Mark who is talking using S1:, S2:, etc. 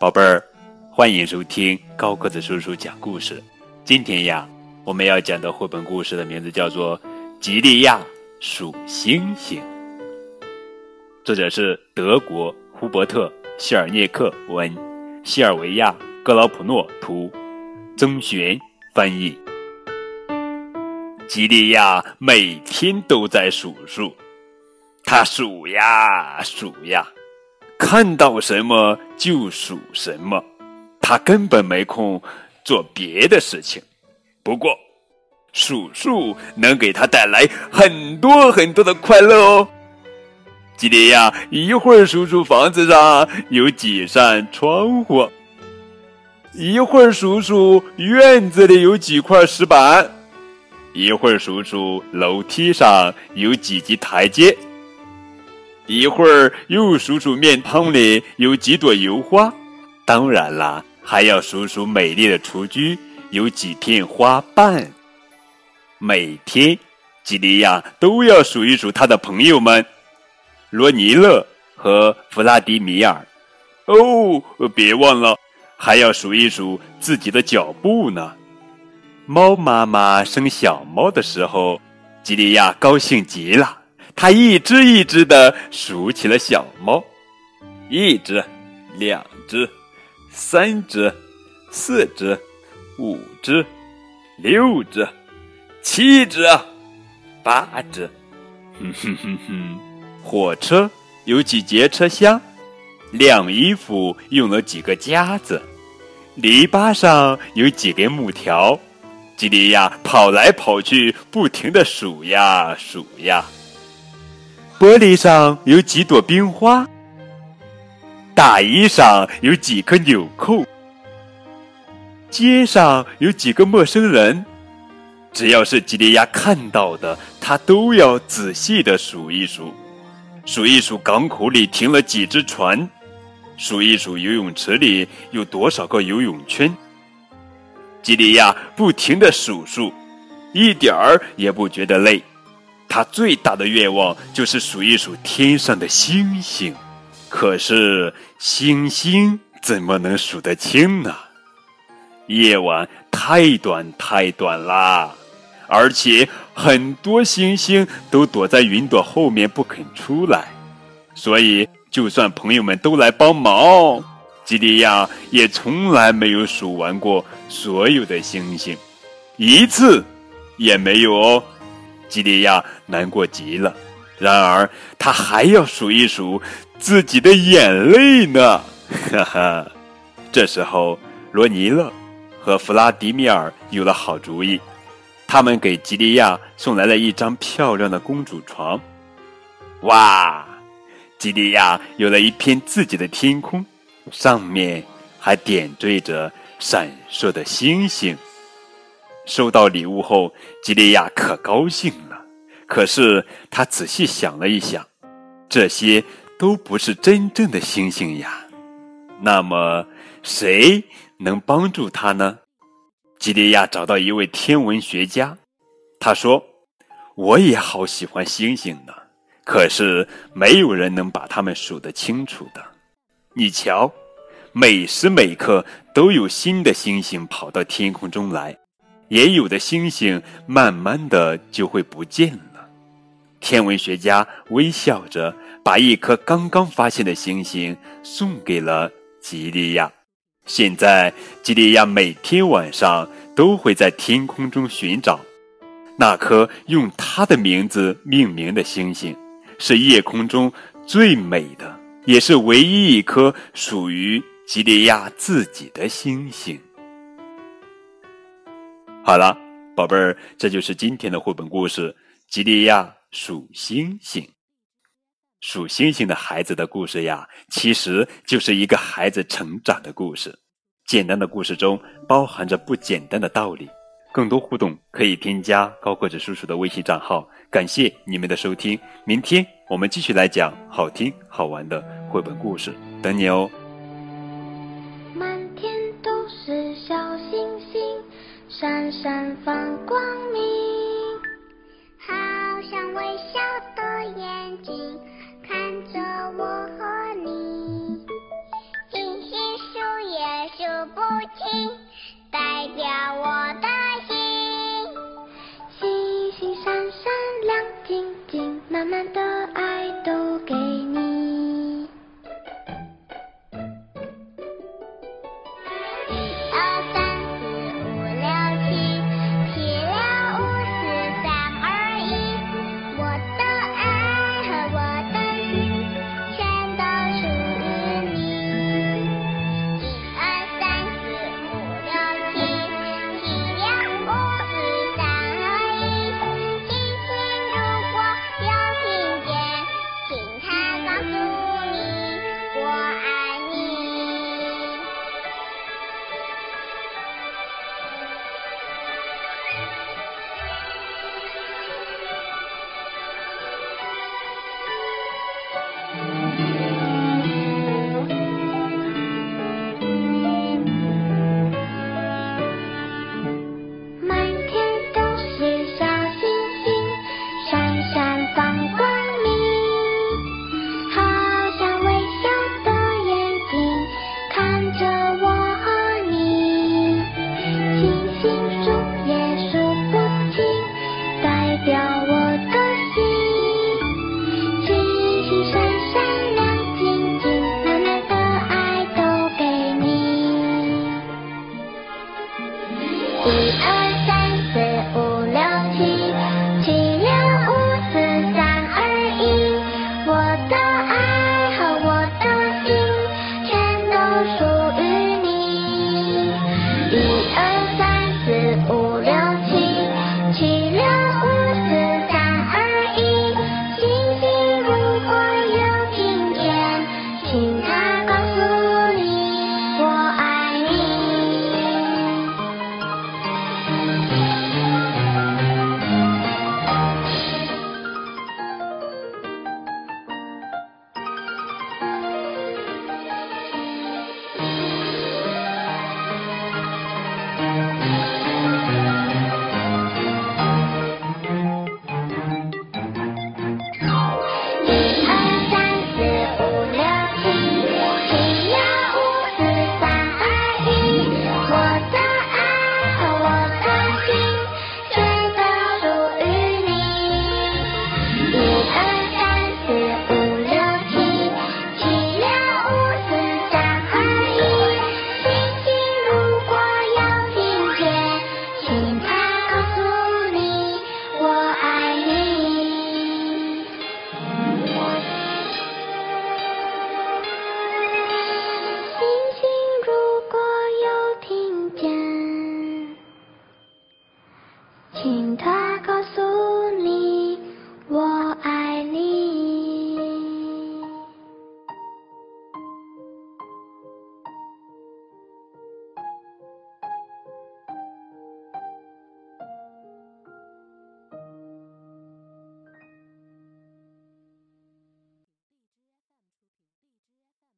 S1: 宝贝儿，欢迎收听高个子叔叔讲故事。今天呀，我们要讲的绘本故事的名字叫做《吉利亚数星星》，作者是德国胡伯特·希尔涅克文，西尔维亚·格劳普诺图，曾璇翻译。吉利亚每天都在数数，他数呀数呀，看到什么就数什么，他根本没空做别的事情。不过，数数能给他带来很多很多的快乐哦。吉利亚一会儿数数房子上有几扇窗户，一会儿数数院子里有几块石板。一会儿数数楼梯上有几级台阶，一会儿又数数面汤里有几朵油花，当然啦，还要数数美丽的雏菊有几片花瓣。每天，吉利亚都要数一数他的朋友们，罗尼勒和弗拉迪米尔。哦，别忘了，还要数一数自己的脚步呢。猫妈妈生小猫的时候，吉利亚高兴极了。他一只一只的数起了小猫，一只，两只，三只，四只，五只，六只，七只，八只。哼哼哼哼，火车有几节车厢？晾衣服用了几个夹子？篱笆上有几根木条？吉利亚跑来跑去，不停的数呀数呀。玻璃上有几朵冰花，大衣上有几颗纽扣，街上有几个陌生人。只要是吉利亚看到的，他都要仔细的数一数，数一数港口里停了几只船，数一数游泳池里有多少个游泳圈。吉利亚不停的数数，一点儿也不觉得累。他最大的愿望就是数一数天上的星星。可是星星怎么能数得清呢？夜晚太短太短啦，而且很多星星都躲在云朵后面不肯出来，所以就算朋友们都来帮忙。吉利亚也从来没有数完过所有的星星，一次也没有哦。吉利亚难过极了。然而，他还要数一数自己的眼泪呢。哈哈，这时候，罗尼勒和弗拉迪米尔有了好主意，他们给吉利亚送来了一张漂亮的公主床。哇，吉利亚有了一片自己的天空。上面还点缀着闪烁的星星。收到礼物后，吉利亚可高兴了。可是他仔细想了一想，这些都不是真正的星星呀。那么，谁能帮助他呢？吉利亚找到一位天文学家，他说：“我也好喜欢星星呢，可是没有人能把它们数得清楚的。”你瞧，每时每刻都有新的星星跑到天空中来，也有的星星慢慢的就会不见了。天文学家微笑着把一颗刚刚发现的星星送给了吉利亚。现在，吉利亚每天晚上都会在天空中寻找那颗用他的名字命名的星星，是夜空中最美的。也是唯一一颗属于吉利亚自己的星星。好了，宝贝儿，这就是今天的绘本故事《吉利亚数星星》。数星星的孩子的故事呀，其实就是一个孩子成长的故事。简单的故事中包含着不简单的道理。更多互动可以添加高个子叔叔的微信账号。感谢你们的收听，明天我们继续来讲好听好玩的。绘本故事，等你哦。
S2: 闪放光明好像微笑的眼睛看着我和你星星数也数不清我